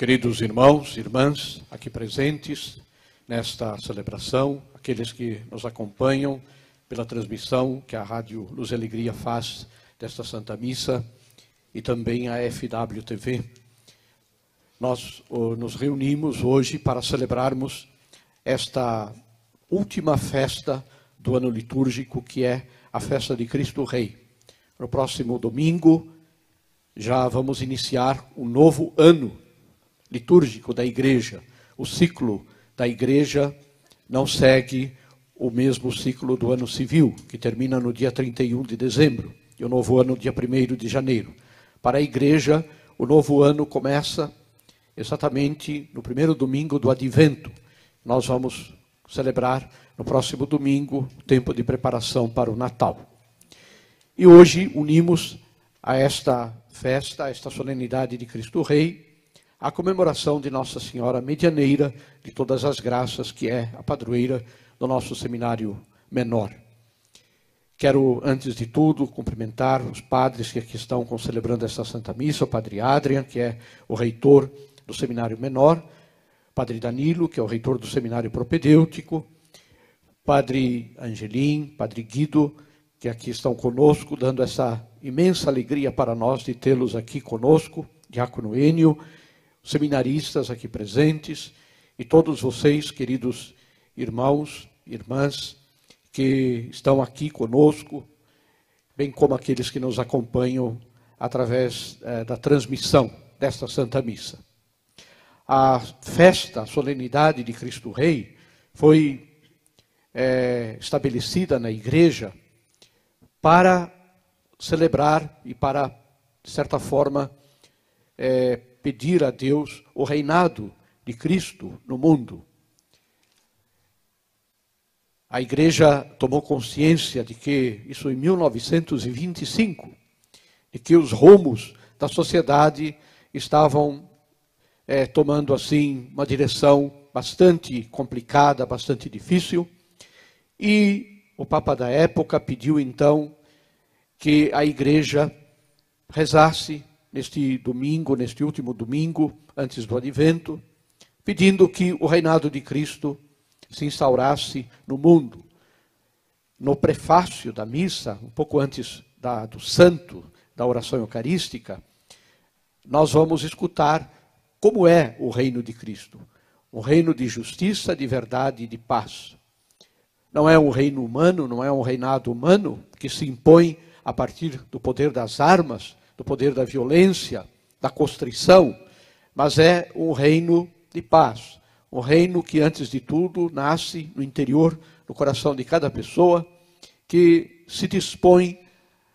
Queridos irmãos, irmãs, aqui presentes nesta celebração, aqueles que nos acompanham pela transmissão que a Rádio Luz e Alegria faz desta Santa Missa e também a FWTV. Nós nos reunimos hoje para celebrarmos esta última festa do ano litúrgico, que é a festa de Cristo Rei. No próximo domingo, já vamos iniciar um novo ano litúrgico da igreja. O ciclo da igreja não segue o mesmo ciclo do ano civil, que termina no dia 31 de dezembro, e o novo ano dia 1 de janeiro. Para a igreja, o novo ano começa exatamente no primeiro domingo do advento. Nós vamos celebrar no próximo domingo o tempo de preparação para o Natal. E hoje unimos a esta festa, a esta solenidade de Cristo Rei, a comemoração de Nossa Senhora Medianeira de todas as graças, que é a padroeira do nosso seminário menor. Quero, antes de tudo, cumprimentar os padres que aqui estão celebrando esta Santa Missa, o Padre Adrian, que é o reitor do seminário menor, Padre Danilo, que é o reitor do seminário propedêutico, Padre Angelim, Padre Guido, que aqui estão conosco, dando essa imensa alegria para nós de tê-los aqui conosco, Diácono Enio, seminaristas aqui presentes e todos vocês, queridos irmãos, irmãs, que estão aqui conosco, bem como aqueles que nos acompanham através eh, da transmissão desta Santa Missa. A festa, a solenidade de Cristo Rei foi eh, estabelecida na igreja para celebrar e para, de certa forma, eh, pedir a Deus o reinado de Cristo no mundo. A igreja tomou consciência de que, isso em 1925, de que os rumos da sociedade estavam é, tomando assim uma direção bastante complicada, bastante difícil, e o Papa da época pediu então que a igreja rezasse neste domingo, neste último domingo, antes do advento, pedindo que o reinado de Cristo se instaurasse no mundo. No prefácio da missa, um pouco antes da, do santo, da oração eucarística, nós vamos escutar como é o reino de Cristo. Um reino de justiça, de verdade e de paz. Não é um reino humano, não é um reinado humano que se impõe a partir do poder das armas, do poder da violência, da constrição, mas é um reino de paz. Um reino que, antes de tudo, nasce no interior, no coração de cada pessoa, que se dispõe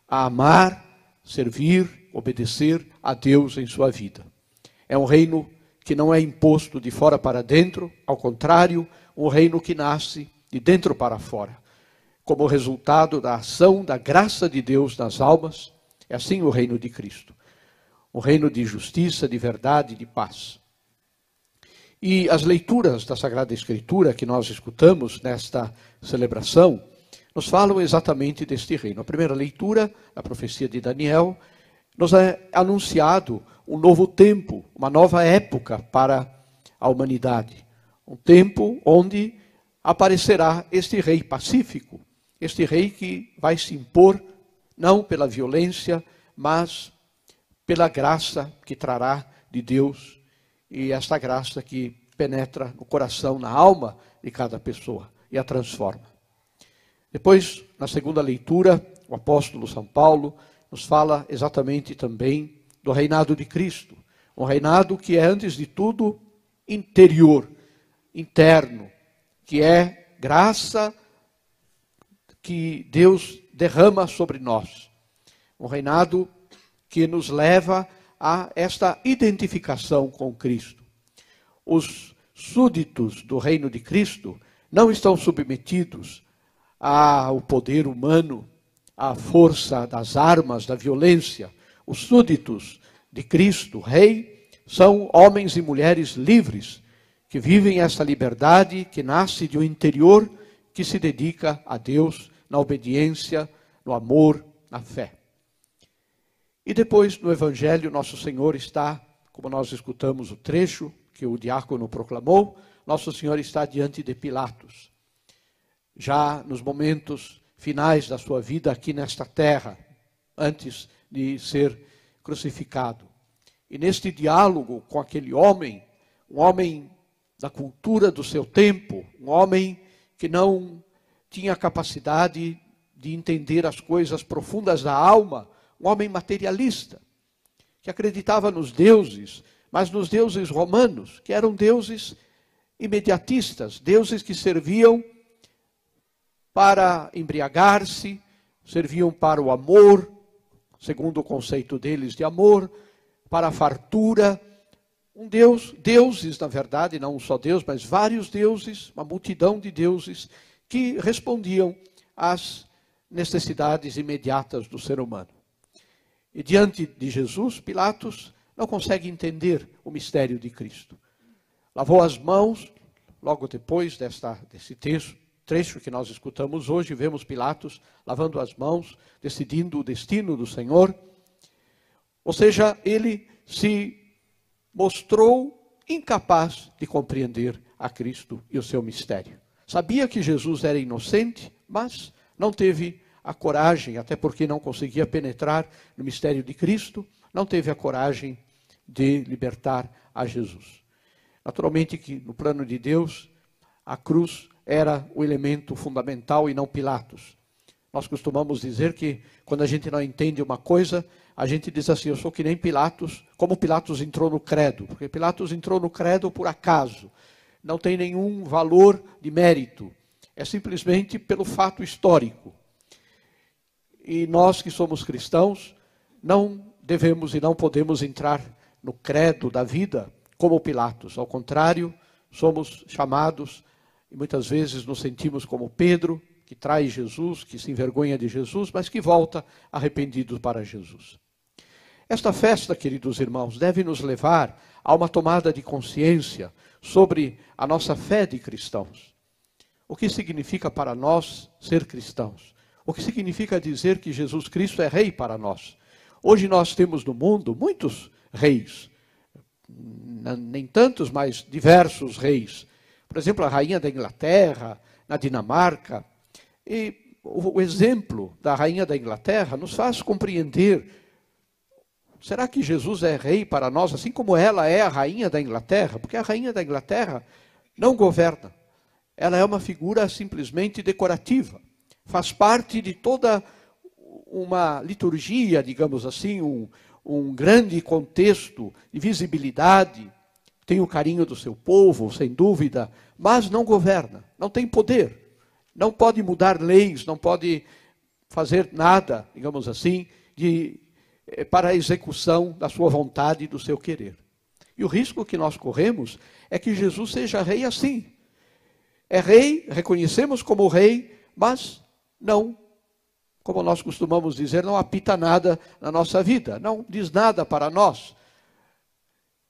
a amar, servir, obedecer a Deus em sua vida. É um reino que não é imposto de fora para dentro, ao contrário, um reino que nasce de dentro para fora, como resultado da ação da graça de Deus nas almas é assim o reino de Cristo. Um reino de justiça, de verdade de paz. E as leituras da Sagrada Escritura que nós escutamos nesta celebração nos falam exatamente deste reino. A primeira leitura, a profecia de Daniel, nos é anunciado um novo tempo, uma nova época para a humanidade. Um tempo onde aparecerá este rei pacífico, este rei que vai se impor não pela violência, mas pela graça que trará de Deus e esta graça que penetra no coração, na alma de cada pessoa e a transforma. Depois, na segunda leitura, o apóstolo São Paulo nos fala exatamente também do reinado de Cristo, um reinado que é antes de tudo interior, interno, que é graça que Deus derrama sobre nós. Um reinado que nos leva a esta identificação com Cristo. Os súditos do reino de Cristo não estão submetidos ao poder humano, à força das armas, da violência. Os súditos de Cristo, Rei, são homens e mulheres livres que vivem essa liberdade que nasce de um interior que se dedica a Deus na obediência, no amor, na fé. E depois, no Evangelho, nosso Senhor está como nós escutamos o trecho que o diácono proclamou, Nosso Senhor está diante de Pilatos. Já nos momentos finais da sua vida aqui nesta terra, antes de ser crucificado. E neste diálogo com aquele homem, um homem da cultura do seu tempo, um homem que não tinha capacidade de entender as coisas profundas da alma, um homem materialista, que acreditava nos deuses, mas nos deuses romanos, que eram deuses imediatistas, deuses que serviam para embriagar-se, serviam para o amor, segundo o conceito deles de amor, para a fartura. Um Deus, deuses, na verdade, não um só Deus, mas vários deuses, uma multidão de deuses que respondiam às necessidades imediatas do ser humano. E diante de Jesus, Pilatos não consegue entender o mistério de Cristo. Lavou as mãos, logo depois desta, desse texto, trecho que nós escutamos hoje, vemos Pilatos lavando as mãos, decidindo o destino do Senhor. Ou seja, ele se mostrou incapaz de compreender a Cristo e o seu mistério. Sabia que Jesus era inocente, mas não teve a coragem, até porque não conseguia penetrar no mistério de Cristo, não teve a coragem de libertar a Jesus. Naturalmente que no plano de Deus, a cruz era o elemento fundamental e não Pilatos. Nós costumamos dizer que quando a gente não entende uma coisa, a gente diz assim: eu sou que nem Pilatos, como Pilatos entrou no credo, porque Pilatos entrou no credo por acaso, não tem nenhum valor de mérito, é simplesmente pelo fato histórico. E nós que somos cristãos, não devemos e não podemos entrar no credo da vida como Pilatos. Ao contrário, somos chamados e muitas vezes nos sentimos como Pedro, que trai Jesus, que se envergonha de Jesus, mas que volta arrependido para Jesus. Esta festa, queridos irmãos, deve nos levar a uma tomada de consciência sobre a nossa fé de cristãos. O que significa para nós ser cristãos? O que significa dizer que Jesus Cristo é rei para nós? Hoje nós temos no mundo muitos reis, nem tantos, mas diversos reis. Por exemplo, a rainha da Inglaterra, na Dinamarca. E o exemplo da rainha da Inglaterra nos faz compreender: será que Jesus é rei para nós, assim como ela é a rainha da Inglaterra? Porque a rainha da Inglaterra não governa, ela é uma figura simplesmente decorativa. Faz parte de toda uma liturgia, digamos assim, um, um grande contexto de visibilidade, tem o carinho do seu povo, sem dúvida, mas não governa, não tem poder, não pode mudar leis, não pode fazer nada, digamos assim, de, para a execução da sua vontade e do seu querer. E o risco que nós corremos é que Jesus seja rei assim. É rei, reconhecemos como rei, mas não, como nós costumamos dizer, não apita nada na nossa vida, não diz nada para nós.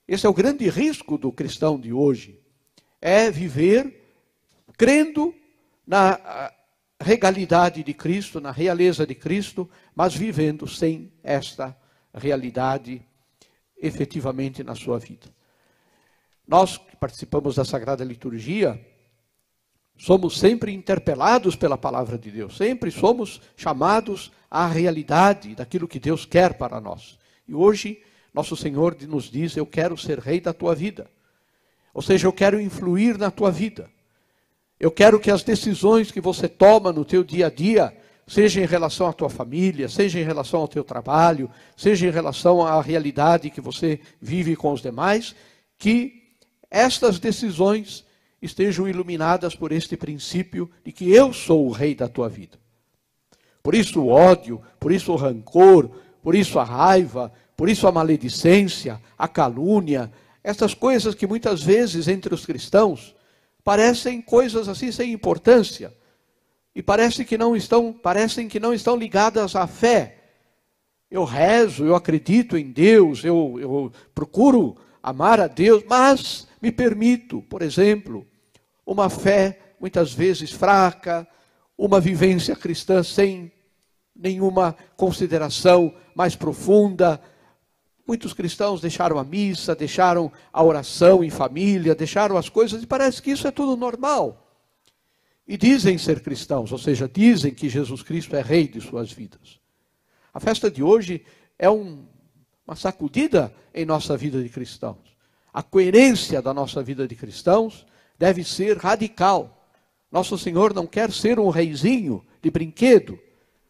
Esse é o grande risco do cristão de hoje, é viver crendo na regalidade de Cristo, na realeza de Cristo, mas vivendo sem esta realidade efetivamente na sua vida. Nós que participamos da Sagrada Liturgia, Somos sempre interpelados pela palavra de Deus, sempre somos chamados à realidade daquilo que Deus quer para nós. E hoje, nosso Senhor nos diz: Eu quero ser rei da tua vida. Ou seja, eu quero influir na tua vida. Eu quero que as decisões que você toma no teu dia a dia, seja em relação à tua família, seja em relação ao teu trabalho, seja em relação à realidade que você vive com os demais, que estas decisões estejam iluminadas por este princípio de que eu sou o rei da tua vida. Por isso o ódio, por isso o rancor, por isso a raiva, por isso a maledicência, a calúnia, essas coisas que muitas vezes entre os cristãos parecem coisas assim sem importância e parece que não estão, parecem que não estão ligadas à fé. Eu rezo, eu acredito em Deus, eu, eu procuro amar a Deus, mas me permito, por exemplo, uma fé muitas vezes fraca, uma vivência cristã sem nenhuma consideração mais profunda, Muitos cristãos deixaram a missa, deixaram a oração em família, deixaram as coisas e parece que isso é tudo normal. E dizem ser cristãos, ou seja, dizem que Jesus Cristo é rei de suas vidas. A festa de hoje é um, uma sacudida em nossa vida de cristãos. A coerência da nossa vida de cristãos deve ser radical. Nosso Senhor não quer ser um reizinho de brinquedo,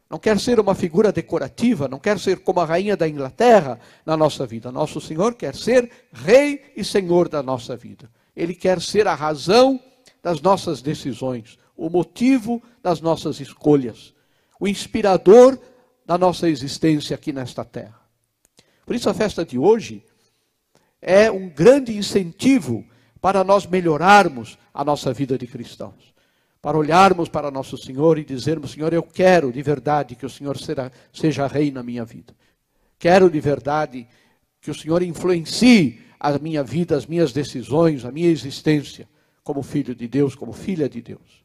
não quer ser uma figura decorativa, não quer ser como a rainha da Inglaterra na nossa vida. Nosso Senhor quer ser rei e senhor da nossa vida. Ele quer ser a razão das nossas decisões, o motivo das nossas escolhas, o inspirador da nossa existência aqui nesta terra. Por isso a festa de hoje é um grande incentivo para nós melhorarmos a nossa vida de cristãos para olharmos para nosso Senhor e dizermos: Senhor, eu quero de verdade que o Senhor será, seja rei na minha vida. Quero de verdade que o Senhor influencie a minha vida, as minhas decisões, a minha existência como filho de Deus, como filha de Deus.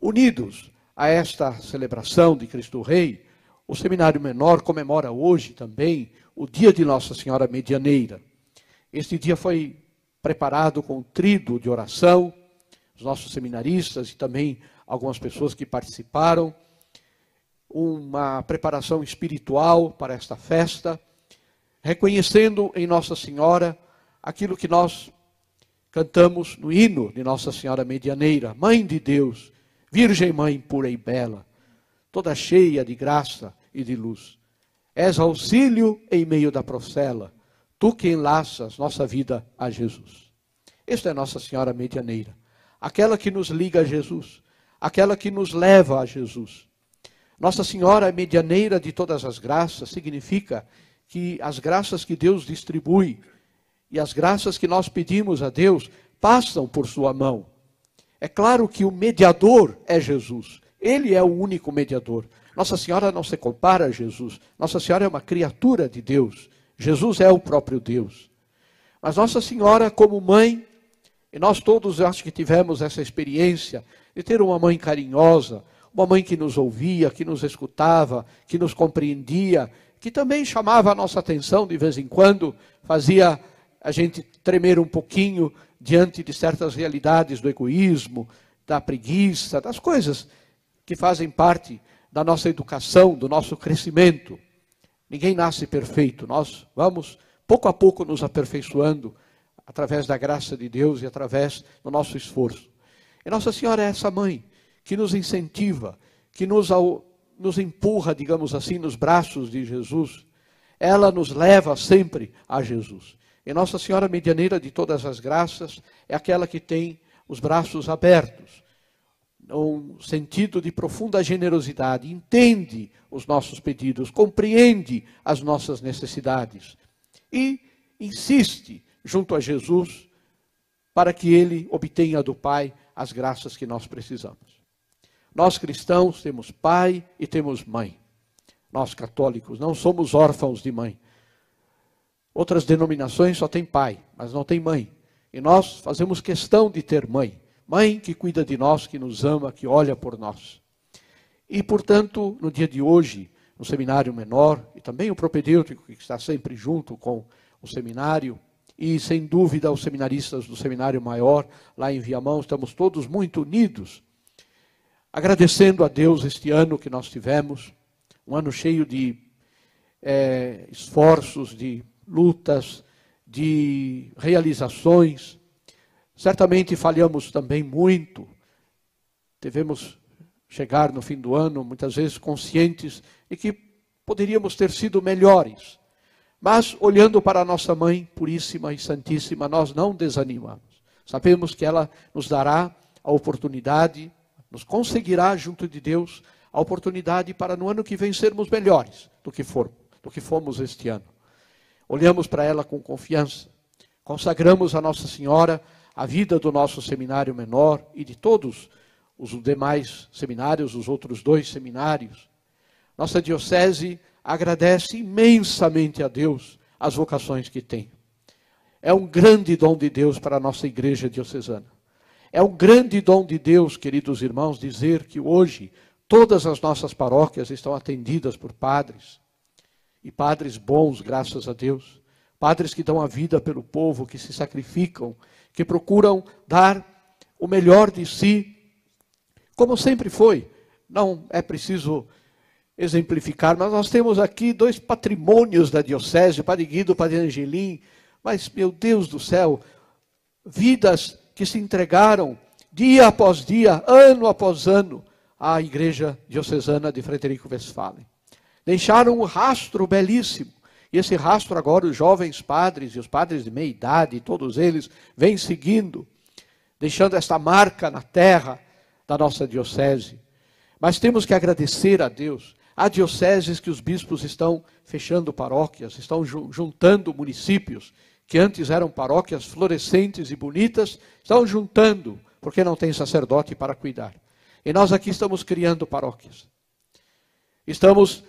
Unidos a esta celebração de Cristo Rei, o Seminário Menor comemora hoje também o dia de Nossa Senhora Medianeira. Este dia foi preparado com um trido de oração, os nossos seminaristas e também algumas pessoas que participaram, uma preparação espiritual para esta festa, reconhecendo em Nossa Senhora aquilo que nós cantamos no hino de Nossa Senhora Medianeira, Mãe de Deus, Virgem Mãe pura e bela, toda cheia de graça e de luz. És auxílio em meio da procela, tu que enlaças nossa vida a Jesus. Esta é Nossa Senhora Medianeira aquela que nos liga a Jesus, aquela que nos leva a Jesus. Nossa Senhora medianeira de todas as graças significa que as graças que Deus distribui e as graças que nós pedimos a Deus passam por sua mão. É claro que o mediador é Jesus. Ele é o único mediador. Nossa Senhora não se compara a Jesus. Nossa Senhora é uma criatura de Deus. Jesus é o próprio Deus. Mas Nossa Senhora, como mãe, e nós todos, acho que tivemos essa experiência de ter uma mãe carinhosa, uma mãe que nos ouvia, que nos escutava, que nos compreendia, que também chamava a nossa atenção de vez em quando, fazia a gente tremer um pouquinho diante de certas realidades do egoísmo, da preguiça, das coisas que fazem parte da nossa educação, do nosso crescimento. Ninguém nasce perfeito, nós vamos pouco a pouco nos aperfeiçoando através da graça de Deus e através do nosso esforço. E Nossa Senhora é essa mãe que nos incentiva, que nos, nos empurra, digamos assim, nos braços de Jesus. Ela nos leva sempre a Jesus. E Nossa Senhora Medianeira de todas as graças é aquela que tem os braços abertos, um sentido de profunda generosidade, entende os nossos pedidos, compreende as nossas necessidades e insiste junto a Jesus, para que ele obtenha do Pai as graças que nós precisamos. Nós cristãos temos pai e temos mãe. Nós católicos não somos órfãos de mãe. Outras denominações só têm pai, mas não tem mãe. E nós fazemos questão de ter mãe. Mãe que cuida de nós, que nos ama, que olha por nós. E, portanto, no dia de hoje, no seminário menor, e também o propedêutico, que está sempre junto com o seminário, e, sem dúvida, os seminaristas do Seminário Maior, lá em Viamão, estamos todos muito unidos, agradecendo a Deus este ano que nós tivemos, um ano cheio de é, esforços, de lutas, de realizações. Certamente falhamos também muito, devemos chegar no fim do ano, muitas vezes conscientes de que poderíamos ter sido melhores. Mas, olhando para a nossa Mãe Puríssima e Santíssima, nós não desanimamos. Sabemos que ela nos dará a oportunidade, nos conseguirá junto de Deus a oportunidade para no ano que vem sermos melhores do que, for, do que fomos este ano. Olhamos para ela com confiança, consagramos a Nossa Senhora a vida do nosso seminário menor e de todos os demais seminários, os outros dois seminários. Nossa diocese agradece imensamente a Deus as vocações que tem. É um grande dom de Deus para a nossa igreja diocesana. É um grande dom de Deus, queridos irmãos, dizer que hoje todas as nossas paróquias estão atendidas por padres. E padres bons, graças a Deus. Padres que dão a vida pelo povo, que se sacrificam, que procuram dar o melhor de si, como sempre foi. Não é preciso exemplificar, mas nós temos aqui dois patrimônios da diocese, o Padre Guido, o Padre Angelim, mas, meu Deus do céu, vidas que se entregaram dia após dia, ano após ano, à Igreja Diocesana de Frederico Westphalen. Deixaram um rastro belíssimo. E esse rastro agora os jovens padres e os padres de meia idade, todos eles, vêm seguindo, deixando esta marca na terra da nossa diocese. Mas temos que agradecer a Deus Há dioceses que os bispos estão fechando paróquias, estão juntando municípios que antes eram paróquias florescentes e bonitas, estão juntando, porque não tem sacerdote para cuidar. E nós aqui estamos criando paróquias. Estamos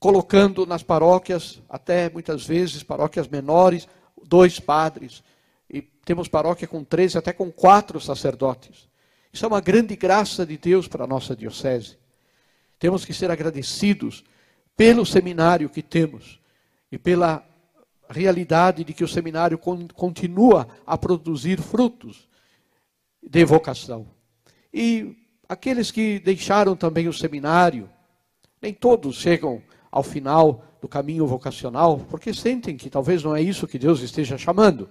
colocando nas paróquias, até muitas vezes paróquias menores, dois padres. E temos paróquia com três, até com quatro sacerdotes. Isso é uma grande graça de Deus para a nossa diocese. Temos que ser agradecidos pelo seminário que temos e pela realidade de que o seminário continua a produzir frutos de vocação. E aqueles que deixaram também o seminário, nem todos chegam ao final do caminho vocacional, porque sentem que talvez não é isso que Deus esteja chamando.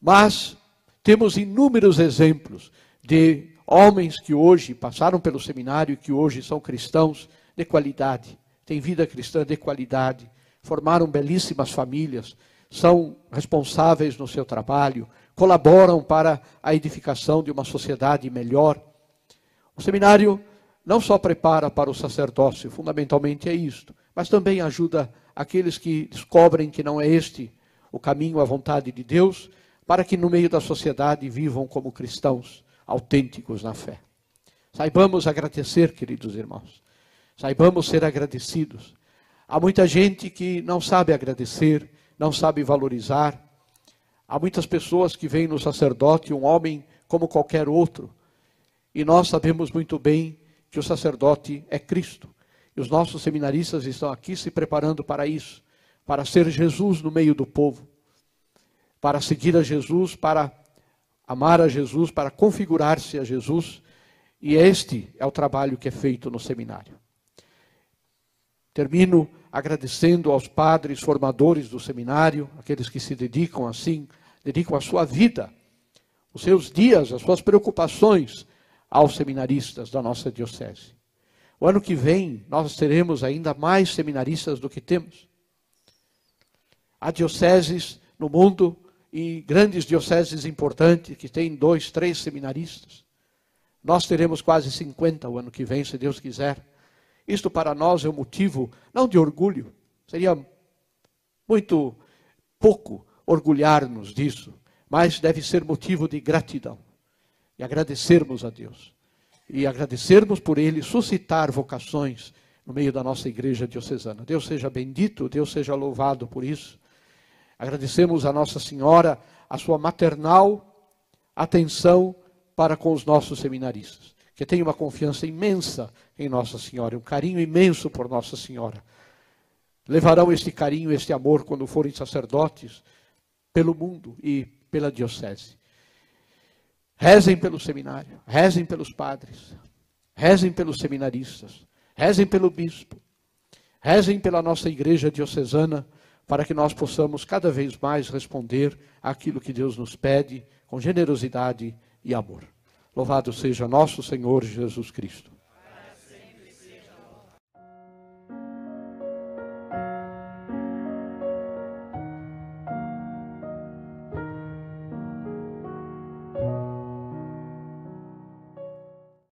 Mas temos inúmeros exemplos de Homens que hoje passaram pelo seminário, que hoje são cristãos de qualidade, têm vida cristã de qualidade, formaram belíssimas famílias, são responsáveis no seu trabalho, colaboram para a edificação de uma sociedade melhor. O seminário não só prepara para o sacerdócio, fundamentalmente é isto, mas também ajuda aqueles que descobrem que não é este o caminho, a vontade de Deus, para que no meio da sociedade vivam como cristãos autênticos na fé. Saibamos agradecer, queridos irmãos. Saibamos ser agradecidos. Há muita gente que não sabe agradecer, não sabe valorizar. Há muitas pessoas que veem no sacerdote um homem como qualquer outro. E nós sabemos muito bem que o sacerdote é Cristo. E os nossos seminaristas estão aqui se preparando para isso, para ser Jesus no meio do povo, para seguir a Jesus, para amar a Jesus, para configurar-se a Jesus, e este é o trabalho que é feito no seminário. Termino agradecendo aos padres formadores do seminário, aqueles que se dedicam assim, dedicam a sua vida, os seus dias, as suas preocupações aos seminaristas da nossa diocese. O ano que vem nós teremos ainda mais seminaristas do que temos. Há dioceses no mundo e grandes dioceses importantes que têm dois, três seminaristas. Nós teremos quase 50 o ano que vem, se Deus quiser. Isto para nós é um motivo não de orgulho, seria muito pouco orgulhar-nos disso, mas deve ser motivo de gratidão e agradecermos a Deus e agradecermos por Ele suscitar vocações no meio da nossa igreja diocesana. Deus seja bendito, Deus seja louvado por isso. Agradecemos a Nossa Senhora a sua maternal atenção para com os nossos seminaristas, que têm uma confiança imensa em Nossa Senhora, um carinho imenso por Nossa Senhora. Levarão este carinho, este amor quando forem sacerdotes pelo mundo e pela diocese. Rezem pelo seminário, rezem pelos padres, rezem pelos seminaristas, rezem pelo bispo, rezem pela nossa igreja diocesana para que nós possamos cada vez mais responder àquilo que Deus nos pede com generosidade e amor. Louvado seja nosso Senhor Jesus Cristo.